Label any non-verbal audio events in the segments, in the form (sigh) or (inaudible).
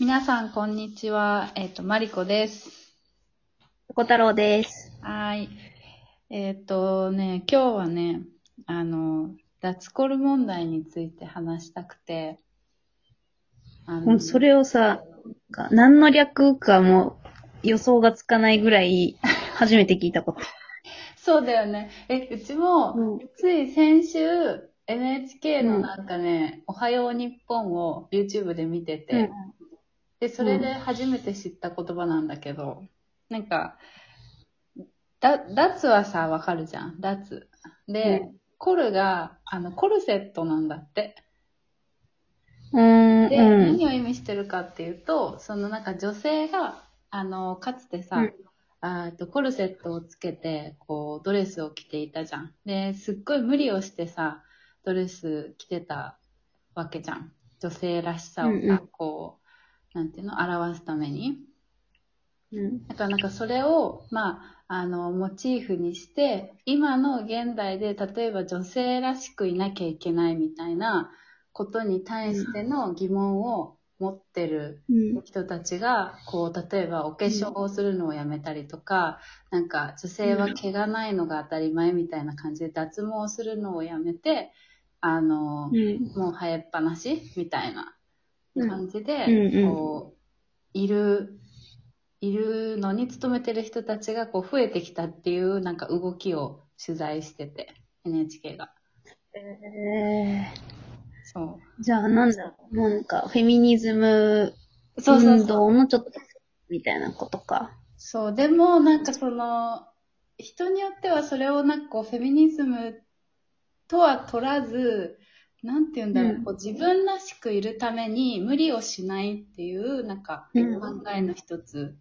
皆さん、こんにちは。えっ、と、マリコです。小太郎です。はーい。えっ、とね、今日はね、あの、脱コル問題について話したくて、あもうそれをさ、が何の略かも予想がつかないぐらい、初めて聞いたこと。(laughs) そうだよね。え、うちも、つい先週、NHK のなんかね、おはよう日本を YouTube で見てて、で、それで初めて知った言葉なんだけど、なんか、だ、脱はさ、わかるじゃん。脱。で、うんコルが、あの、コルセットなんだって。うーん、で、うん。何を意味してるかっていうと、そのなんか女性が、あの、かつてさ、うんあーとコルセットをつけて、こう、ドレスを着ていたじゃん。で、すっごい無理をしてさ、ドレス着てたわけじゃん。女性らしさをさ、うんうんこう、なんていうの、表すために。うんだからなんかそれを、まあ、あの、モチーフにして、今の現代で、例えば女性らしくいなきゃいけないみたいなことに対しての疑問を持ってるうん。人たちが、こう、例えばお化粧をするのをやめたりとか、なんか女性は毛がないのが当たり前みたいな感じで脱毛するのをやめて、あの、うん。もう生えっぱなしみたいな感じで、うんうんこう、いる、いるのに勤めてる人たちがこう増えてきたっていうなんか動きを取材してて、NHK が。えそー、じゃあなんだろう、なんか、フェミニズムう。そうそう運そう。動のちょっと、みたいなことか。そう、でもなんかその、人によってはそれをなんかこうフェミニズムとは取らず、なんて言うんだろう、うんこう自分らしくいるために無理をしないっていうなんかうん考えの一つ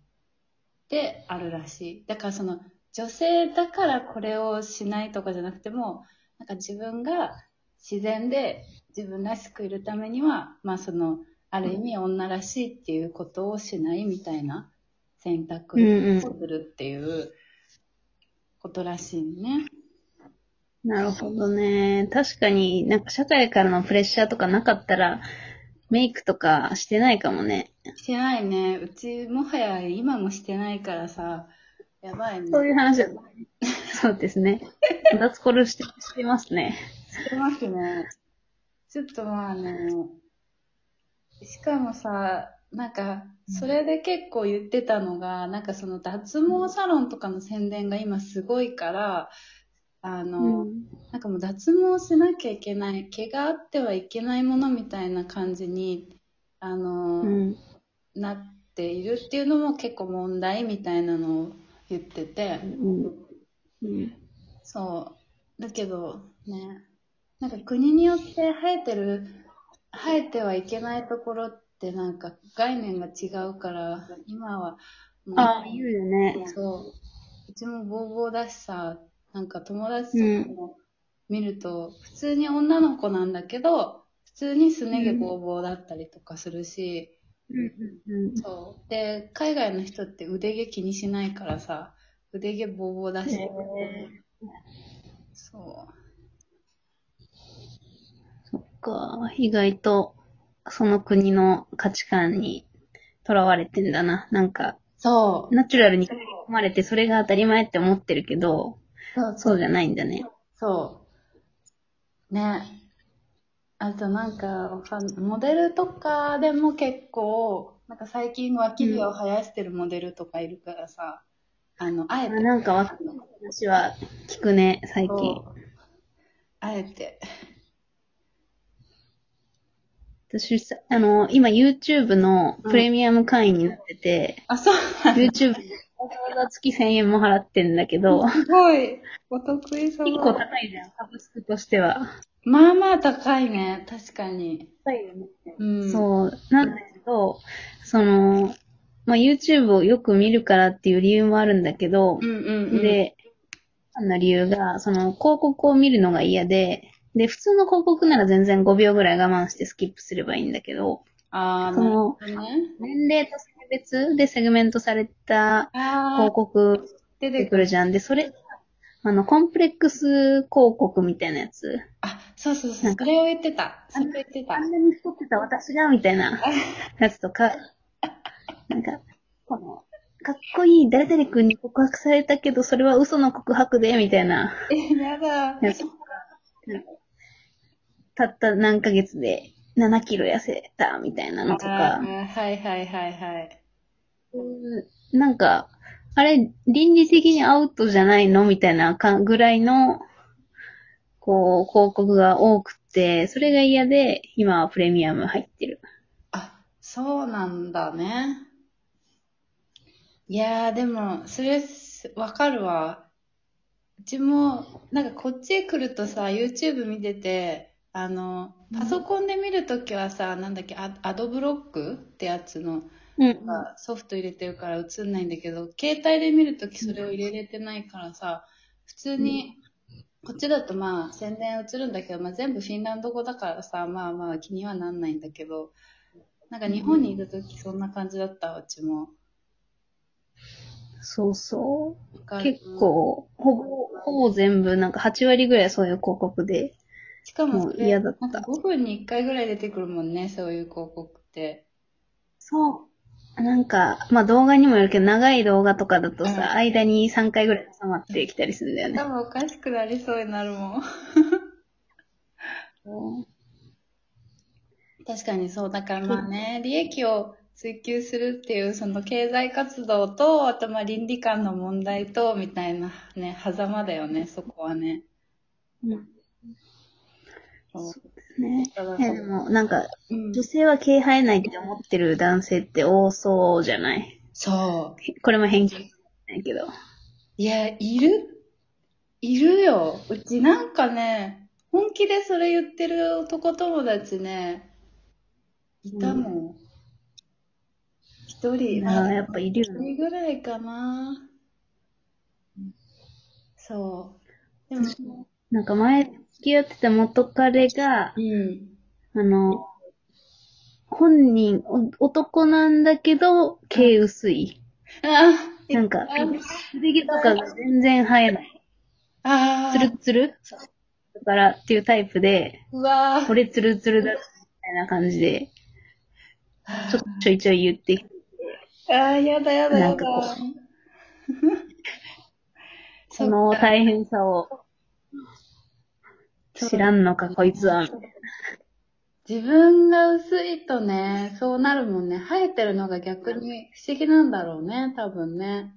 であるらしい。だからその女性だからこれをしないとかじゃなくても、なんか自分が自然で自分らしくいるためには、まあその、ある意味女らしいっていうことをしないみたいな選択をするっていうことらしいね。なるほどね。確かになんか社会からのプレッシャーとかなかったら、メイクとかしてないかもね。してないね。うちもはや今もしてないからさ、やばいね。そういう話だ。そうですね。脱コルしてしてますね。してますね。ちょっとまあね、しかもさ、なんか、それで結構言ってたのが、なんかその脱毛サロンとかの宣伝が今すごいから、あの、なんかもう脱毛しなきゃいけない、毛があってはいけないものみたいな感じに、あの、うん。なっているっていうのも結構問題みたいなのを言ってて、うん。うん。そう。だけど、ね、なんか国によって生えてる、生えてはいけないところってなんか概念が違うから、今はもう、ああ、言うよね。そう。うちもボーボーだしさ、なんか友達とかも見ると、普通に女の子なんだけど、普通にすね毛ボーボーだったりとかするし。そう。で、海外の人って腕毛気にしないからさ、腕毛ボーボーだし、へそう。そっか。意外と、その国の価値観にとらわれてんだな。なんか、そう。ナチュラルに生まれてそれが当たり前って思ってるけど、そうそうじゃないんだね。そう。ね。あとなんか、モデルとかでも結構、なんか最近脇毛を生やしてるモデルとかいるからさ、あの、あえあて、なんかわかんない話は聞くね、最近。あえて、私さ、あの、今 YouTube のプレミアム会員になってて、あ、そう YouTube わざわざ月1000円も払ってんだけど、すごい、お得意そう。結構高いじゃん、サブスクとしては。まあまあ高いね、確かに。高いよね。うん。そう。なんだけど、その、まあ、YouTube をよく見るからっていう理由もあるんだけどう、んうんうん。、で、あの理由が、その広告を見るのが嫌で、で、普通の広告なら全然5秒ぐらい我慢してスキップすればいいんだけど、ああ、その。年齢と性別でセグメントされた広告出てくる。じゃん。で、それ、あの、コンプレックス広告みたいなやつ。あ、そうそうそう。それを言ってた。それを言ってたあ。んなに太ってた私がみたいな (laughs) やつとか、なんか、この、かっこいい誰々君に告白されたけど、それは嘘の告白で、みたいな。え、やだ。やつたった何ヶ月で7キロ痩せた、みたいなのとか。はいはいはいはい。うんなんか、あれ、倫理的にアウトじゃないのみたいなかぐらいの、こう、広告が多くて、それが嫌で、今はプレミアム入ってる。あ、そうなんだね。いやー、でも、それ、わかるわ。うちも、なんかこっちへ来るとさ、YouTube 見てて、あの、パソコンで見るときはさ、なんだっけ、アアドブロックってやつの、うん。がソフト入れてるから映んないんだけど、携帯で見るときそれを入れれてないからさ、普通に、こっちだとまあ宣伝映るんだけど、まあ全部フィンランド語だからさ、まあまあ気にはなんないんだけど、なんか日本にいるときそんな感じだったわ、うちも。そうそう。る結。構、ほぼ、ほぼ全部、なんか8割ぐらいそういう広告で。しかも嫌だったなんか5分に1回ぐらい出てくるもんね、そういう広告って。そう。なんか、まあ動画にもよるけど、長い動画とかだとさ、うん間に3回ぐらい挟まってきたりするんだよね。頭おかしくなりそうになるもん。(laughs) 確かにそう。だからまあね、利益を追求するっていう、その経済活動と、あとまあ倫理観の問題と、みたいなね、狭間だよね、そこはね。うんそうね。えでも、なんか、うん女性は毛生えないって思ってる男性って多そうじゃない？そう。これも偏見ないけど。いや、いるいるよ。うちなんかね、本気でそれ言ってる男友達ね、いたもん。一、人、ああ、やっぱいる一よね。人ぐらいかな。そう。でも、なんか前付き合ってた元彼が、うん。あの、本人、お男なんだけど、毛薄い。あなんかあ、腕毛とかが全然生えない。あツルッツル？だからっていうタイプで、うわー。これツルツルだ、みたいな感じで、ちょちょいちょい言ってきて、ああ、やだやだやだ。なんかこ (laughs) その大変さを知らんのか、こいつは。みたいな自分が薄いとね、そうなるもんね。生えてるのが逆に不思議なんだろうね、多分ね。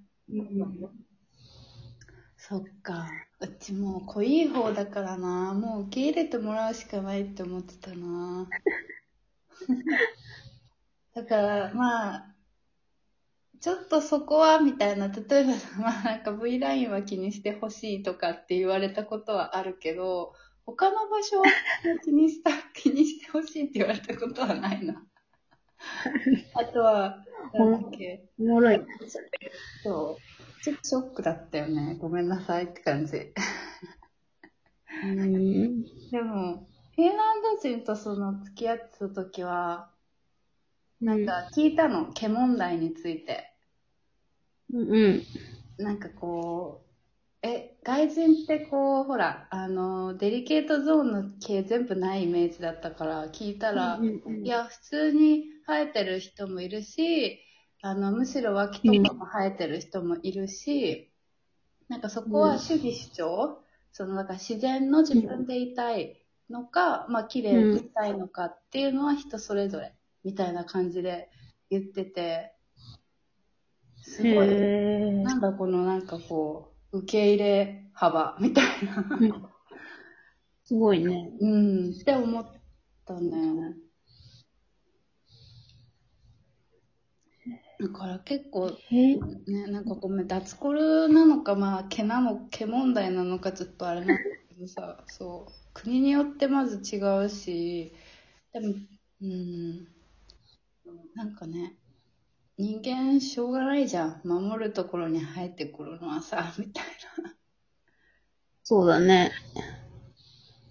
そっか。うちもう濃い方だからな。もう受け入れてもらうしかないって思ってたな。(laughs) だから、まあ、ちょっとそこは、みたいな、例えば、まあなんか V ラインは気にしてほしいとかって言われたことはあるけど、他の場所は気にした、気にしてほしいって言われたことはないな。(laughs) あとは、なんだっけ、おもろい。そう。ちょっとショックだったよね。ごめんなさいって感じ。うん。でも、フィンランド人とその付き合ってた時は、なんか聞いたの、毛問題について。うん。なんかこう、え、外人ってこう、ほら、あの、デリケートゾーンの毛全部ないイメージだったから、聞いたら、いや、普通に生えてる人もいるし、あの、むしろ脇とかも生えてる人もいるし、なんかそこは主義主張、その、なんか自然の自分でいたいのか、まあ、綺麗でいたいのかっていうのは人それぞれ、みたいな感じで言ってて、すごい、なんだこのなんかこう、受け入れ幅みたいな。すごいね。うん、って思ったね。だから結構、へね、なんかごめん、脱コルなのか、まあ、毛なの、毛問題なのかちょっとあれなんだけどさ、(laughs) そう、国によってまず違うし、でも、うん、なんかね、人間しょうがないじゃん。守るところに生えてくるのはさ、(laughs) みたいそうだね。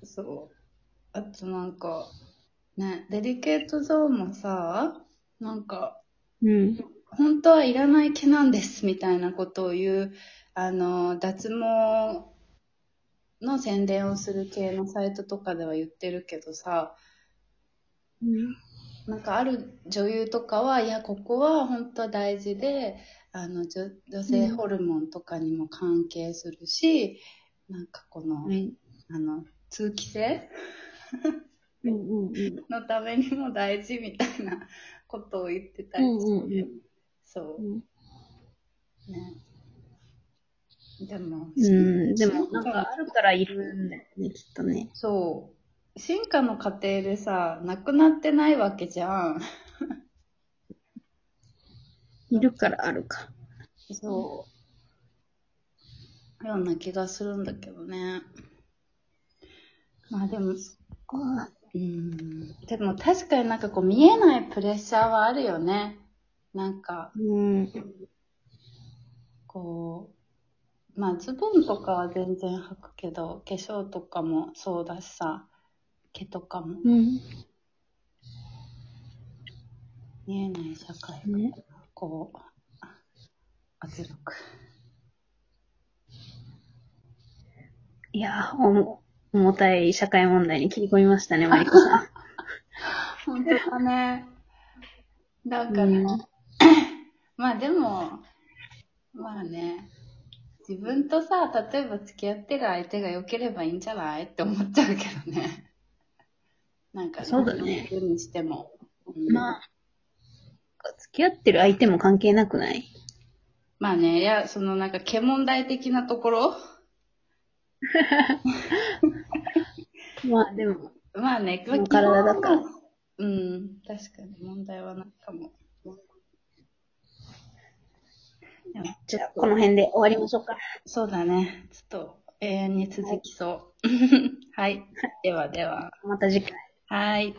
な。そう。あとなんか、ね、デリケートゾーンもさ、なんか、うん。本当はいらない毛なんですみたいなことを言う、あの、脱毛の宣伝をする系のサイトとかでは言ってるけどさ、うん。なんかある女優とかは、いや、ここは本当大事で、あの、女女性ホルモンとかにも関係するし、なんかこの、はい。あの、通気性 (laughs) うんうんうん。のためにも大事みたいなことを言ってたりうんうんうんそうう。んね。でも、うん、でも、なんかあるからいるんだよね、きっとね。そう。進化の過程でさ、なくなってないわけじゃん。(laughs) いるからあるか。そう。ような気がするんだけどね。まあでも、うん。でも確かになんかこう見えないプレッシャーはあるよね。なんか、うん。こう、まあズボンとかは全然履くけど、化粧とかもそうだしさ、毛とかもうん。見えない社会が、ねこう、圧力。いやー、おも重たい社会問題に切り込みましたね、(laughs) マリコさん。本当だね。だから、うん (coughs) まあでも、まあね、自分とさ、例えば付き合ってる相手が良ければいいんじゃないって思っちゃうけどね。なんか、そうだねにしても。うんまあ、付き合ってる相手も関係なくない？まあね、いや、そのなんか、毛問題的なところ？(laughs) まあでも、まあね、体だから。うん、確かに問題はないかもじゃあこの辺で終わりましょうか。そうだね。ちょっと永遠に続きそう。(laughs) はい。ではでは。また次回。はい。